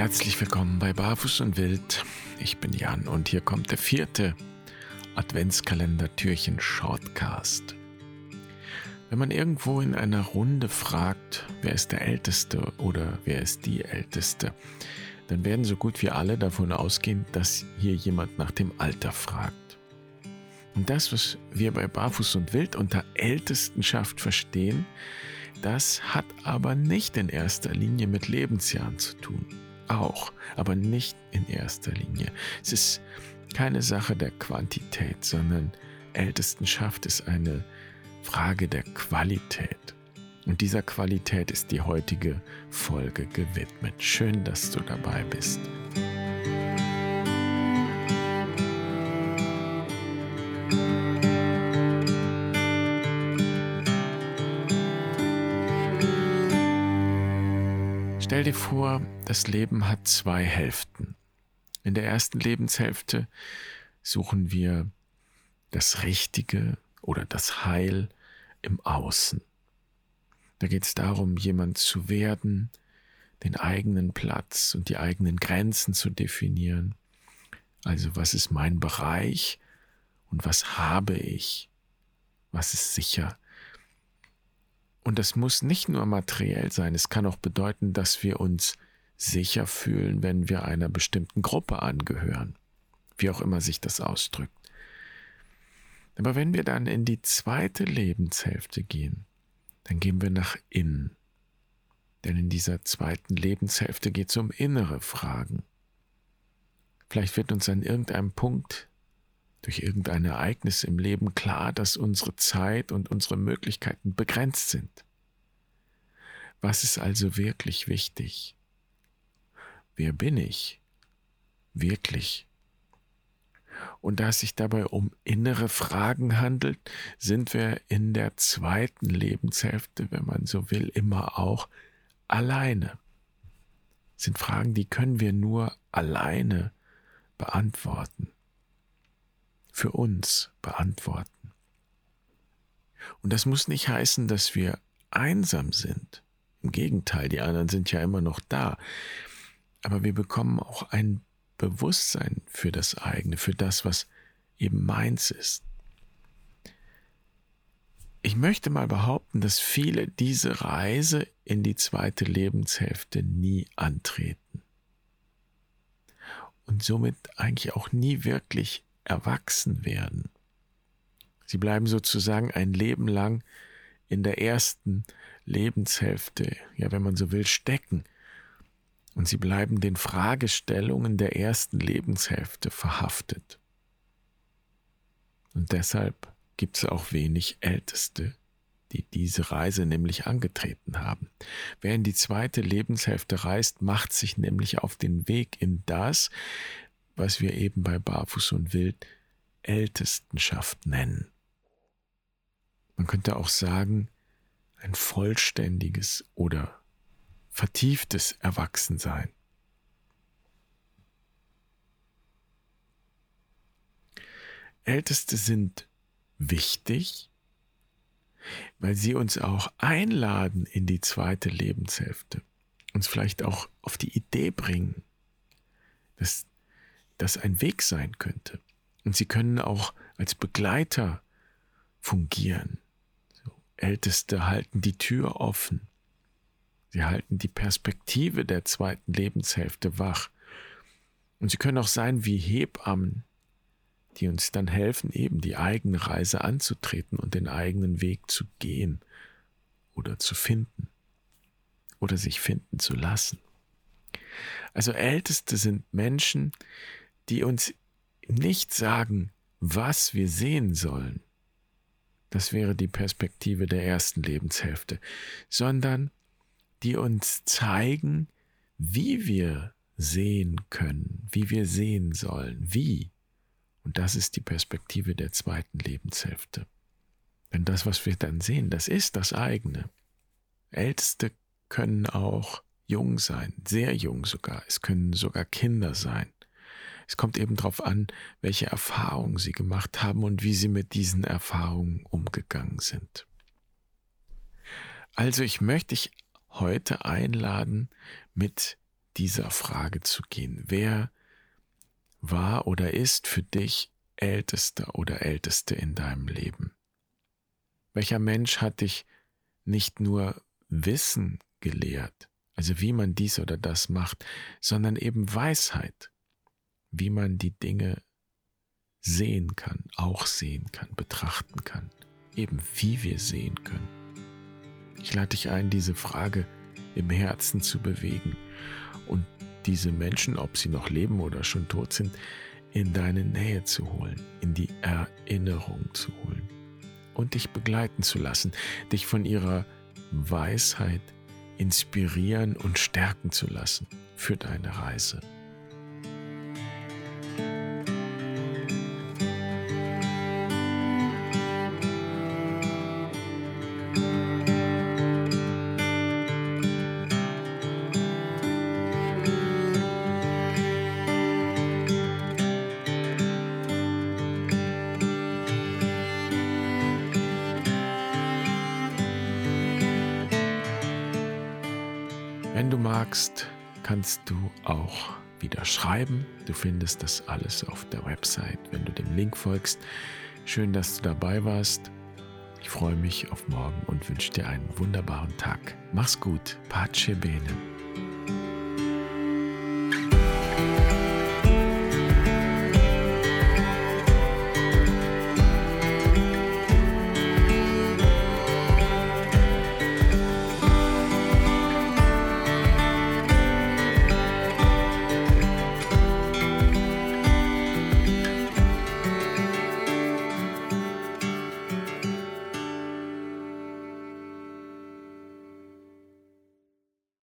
Herzlich willkommen bei Barfuß und Wild. Ich bin Jan und hier kommt der vierte Adventskalender-Türchen Shortcast. Wenn man irgendwo in einer Runde fragt, wer ist der Älteste oder wer ist die Älteste, dann werden so gut wie alle davon ausgehen, dass hier jemand nach dem Alter fragt. Und das, was wir bei Barfuß und Wild unter Ältestenschaft verstehen, das hat aber nicht in erster Linie mit Lebensjahren zu tun. Auch, aber nicht in erster Linie. Es ist keine Sache der Quantität, sondern Ältestenschaft ist eine Frage der Qualität. Und dieser Qualität ist die heutige Folge gewidmet. Schön, dass du dabei bist. Stell dir vor, das Leben hat zwei Hälften. In der ersten Lebenshälfte suchen wir das Richtige oder das Heil im Außen. Da geht es darum, jemand zu werden, den eigenen Platz und die eigenen Grenzen zu definieren. Also was ist mein Bereich und was habe ich? Was ist sicher? Und das muss nicht nur materiell sein, es kann auch bedeuten, dass wir uns sicher fühlen, wenn wir einer bestimmten Gruppe angehören, wie auch immer sich das ausdrückt. Aber wenn wir dann in die zweite Lebenshälfte gehen, dann gehen wir nach innen. Denn in dieser zweiten Lebenshälfte geht es um innere Fragen. Vielleicht wird uns an irgendeinem Punkt durch irgendein Ereignis im Leben klar, dass unsere Zeit und unsere Möglichkeiten begrenzt sind. Was ist also wirklich wichtig? Wer bin ich? Wirklich? Und da es sich dabei um innere Fragen handelt, sind wir in der zweiten Lebenshälfte, wenn man so will, immer auch alleine. Das sind Fragen, die können wir nur alleine beantworten für uns beantworten. Und das muss nicht heißen, dass wir einsam sind. Im Gegenteil, die anderen sind ja immer noch da. Aber wir bekommen auch ein Bewusstsein für das eigene, für das, was eben meins ist. Ich möchte mal behaupten, dass viele diese Reise in die zweite Lebenshälfte nie antreten und somit eigentlich auch nie wirklich erwachsen werden. Sie bleiben sozusagen ein Leben lang in der ersten Lebenshälfte, ja, wenn man so will, stecken. Und sie bleiben den Fragestellungen der ersten Lebenshälfte verhaftet. Und deshalb gibt es auch wenig Älteste, die diese Reise nämlich angetreten haben. Wer in die zweite Lebenshälfte reist, macht sich nämlich auf den Weg in das, was wir eben bei Barfuß und Wild Ältestenschaft nennen. Man könnte auch sagen, ein vollständiges oder vertieftes Erwachsensein. Älteste sind wichtig, weil sie uns auch einladen in die zweite Lebenshälfte, uns vielleicht auch auf die Idee bringen, dass das ein Weg sein könnte. Und sie können auch als Begleiter fungieren. So, Älteste halten die Tür offen. Sie halten die Perspektive der zweiten Lebenshälfte wach. Und sie können auch sein wie Hebammen, die uns dann helfen, eben die eigene Reise anzutreten und den eigenen Weg zu gehen oder zu finden oder sich finden zu lassen. Also Älteste sind Menschen, die uns nicht sagen, was wir sehen sollen, das wäre die Perspektive der ersten Lebenshälfte, sondern die uns zeigen, wie wir sehen können, wie wir sehen sollen, wie. Und das ist die Perspektive der zweiten Lebenshälfte. Denn das, was wir dann sehen, das ist das eigene. Älteste können auch jung sein, sehr jung sogar. Es können sogar Kinder sein. Es kommt eben darauf an, welche Erfahrungen sie gemacht haben und wie sie mit diesen Erfahrungen umgegangen sind. Also ich möchte dich heute einladen, mit dieser Frage zu gehen. Wer war oder ist für dich Ältester oder Älteste in deinem Leben? Welcher Mensch hat dich nicht nur Wissen gelehrt, also wie man dies oder das macht, sondern eben Weisheit, wie man die Dinge sehen kann, auch sehen kann, betrachten kann, eben wie wir sehen können. Ich lade dich ein, diese Frage im Herzen zu bewegen und diese Menschen, ob sie noch leben oder schon tot sind, in deine Nähe zu holen, in die Erinnerung zu holen und dich begleiten zu lassen, dich von ihrer Weisheit inspirieren und stärken zu lassen für deine Reise. Magst, kannst du auch wieder schreiben. Du findest das alles auf der Website, wenn du dem Link folgst. Schön, dass du dabei warst. Ich freue mich auf morgen und wünsche dir einen wunderbaren Tag. Mach's gut. Pace bene.